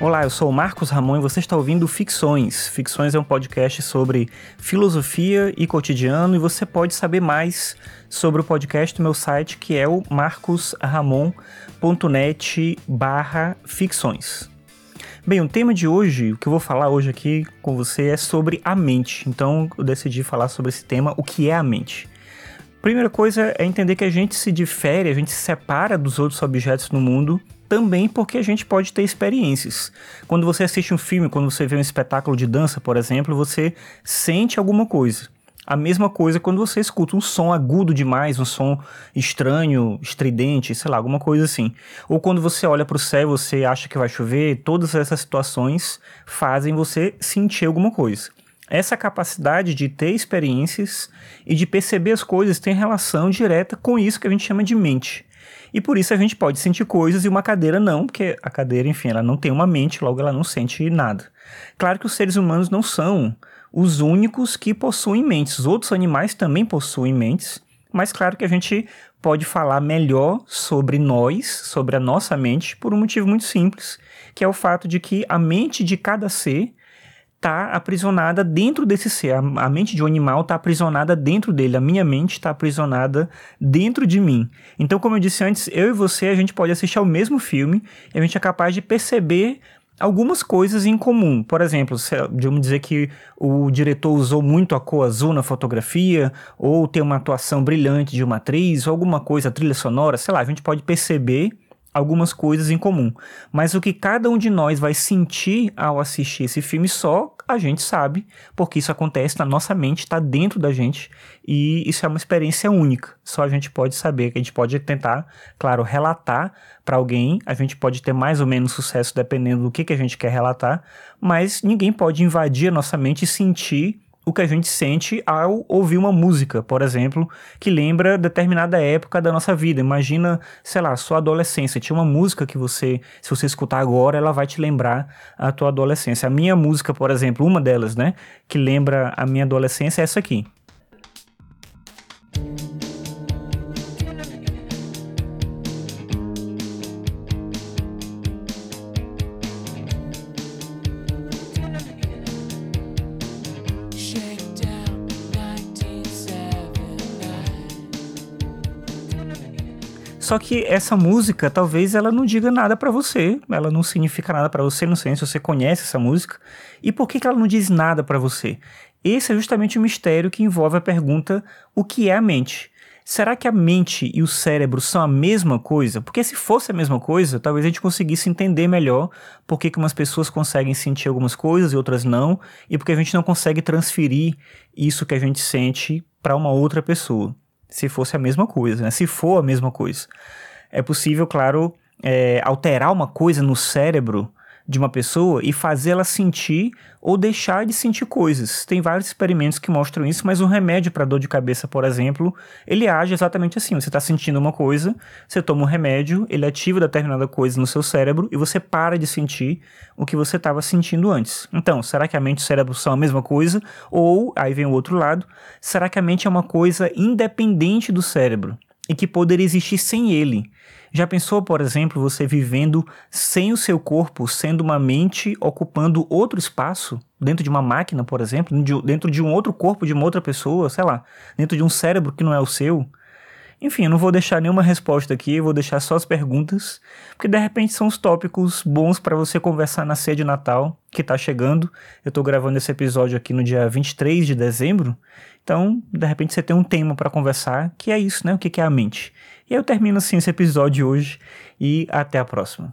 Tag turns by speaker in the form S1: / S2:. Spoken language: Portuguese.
S1: Olá, eu sou o Marcos Ramon e você está ouvindo Ficções. Ficções é um podcast sobre filosofia e cotidiano e você pode saber mais sobre o podcast no meu site que é o marcosramon.net barra ficções. Bem, o tema de hoje, o que eu vou falar hoje aqui com você é sobre a mente. Então eu decidi falar sobre esse tema, o que é a mente. Primeira coisa é entender que a gente se difere, a gente se separa dos outros objetos no mundo também porque a gente pode ter experiências. Quando você assiste um filme, quando você vê um espetáculo de dança, por exemplo, você sente alguma coisa. A mesma coisa quando você escuta um som agudo demais, um som estranho, estridente, sei lá, alguma coisa assim. Ou quando você olha para o céu, você acha que vai chover, todas essas situações fazem você sentir alguma coisa. Essa capacidade de ter experiências e de perceber as coisas tem relação direta com isso que a gente chama de mente. E por isso a gente pode sentir coisas e uma cadeira não, porque a cadeira, enfim, ela não tem uma mente, logo ela não sente nada. Claro que os seres humanos não são os únicos que possuem mentes. Os outros animais também possuem mentes, mas claro que a gente pode falar melhor sobre nós, sobre a nossa mente, por um motivo muito simples, que é o fato de que a mente de cada ser está aprisionada dentro desse ser. A, a mente de um animal está aprisionada dentro dele. A minha mente está aprisionada dentro de mim. Então, como eu disse antes, eu e você, a gente pode assistir ao mesmo filme e a gente é capaz de perceber algumas coisas em comum. Por exemplo, vamos dizer que o diretor usou muito a cor azul na fotografia, ou tem uma atuação brilhante de uma atriz, ou alguma coisa, trilha sonora, sei lá, a gente pode perceber algumas coisas em comum. Mas o que cada um de nós vai sentir ao assistir esse filme só a gente sabe, porque isso acontece na nossa mente, está dentro da gente e isso é uma experiência única. Só a gente pode saber, a gente pode tentar, claro, relatar para alguém, a gente pode ter mais ou menos sucesso dependendo do que, que a gente quer relatar, mas ninguém pode invadir a nossa mente e sentir o que a gente sente ao ouvir uma música, por exemplo, que lembra determinada época da nossa vida. Imagina, sei lá, sua adolescência. Tinha uma música que você, se você escutar agora, ela vai te lembrar a tua adolescência. A minha música, por exemplo, uma delas, né, que lembra a minha adolescência é essa aqui. Só que essa música, talvez ela não diga nada para você, ela não significa nada para você, não sei se você conhece essa música. E por que, que ela não diz nada para você? Esse é justamente o mistério que envolve a pergunta: o que é a mente? Será que a mente e o cérebro são a mesma coisa? Porque se fosse a mesma coisa, talvez a gente conseguisse entender melhor por que, umas pessoas conseguem sentir algumas coisas e outras não, e porque a gente não consegue transferir isso que a gente sente para uma outra pessoa se fosse a mesma coisa, né? Se for a mesma coisa. É possível, claro, é, alterar uma coisa no cérebro de uma pessoa e fazê-la sentir ou deixar de sentir coisas. Tem vários experimentos que mostram isso, mas um remédio para dor de cabeça, por exemplo, ele age exatamente assim. Você está sentindo uma coisa, você toma um remédio, ele ativa determinada coisa no seu cérebro e você para de sentir o que você estava sentindo antes. Então, será que a mente e o cérebro são a mesma coisa? Ou, aí vem o outro lado, será que a mente é uma coisa independente do cérebro e que poderia existir sem ele? Já pensou, por exemplo, você vivendo sem o seu corpo, sendo uma mente ocupando outro espaço, dentro de uma máquina, por exemplo, dentro de um outro corpo de uma outra pessoa, sei lá, dentro de um cérebro que não é o seu? Enfim, eu não vou deixar nenhuma resposta aqui, vou deixar só as perguntas, porque de repente são os tópicos bons para você conversar na ceia de Natal, que está chegando. Eu estou gravando esse episódio aqui no dia 23 de dezembro, então de repente você tem um tema para conversar, que é isso, né? O que é a mente. E eu termino assim esse episódio hoje e até a próxima.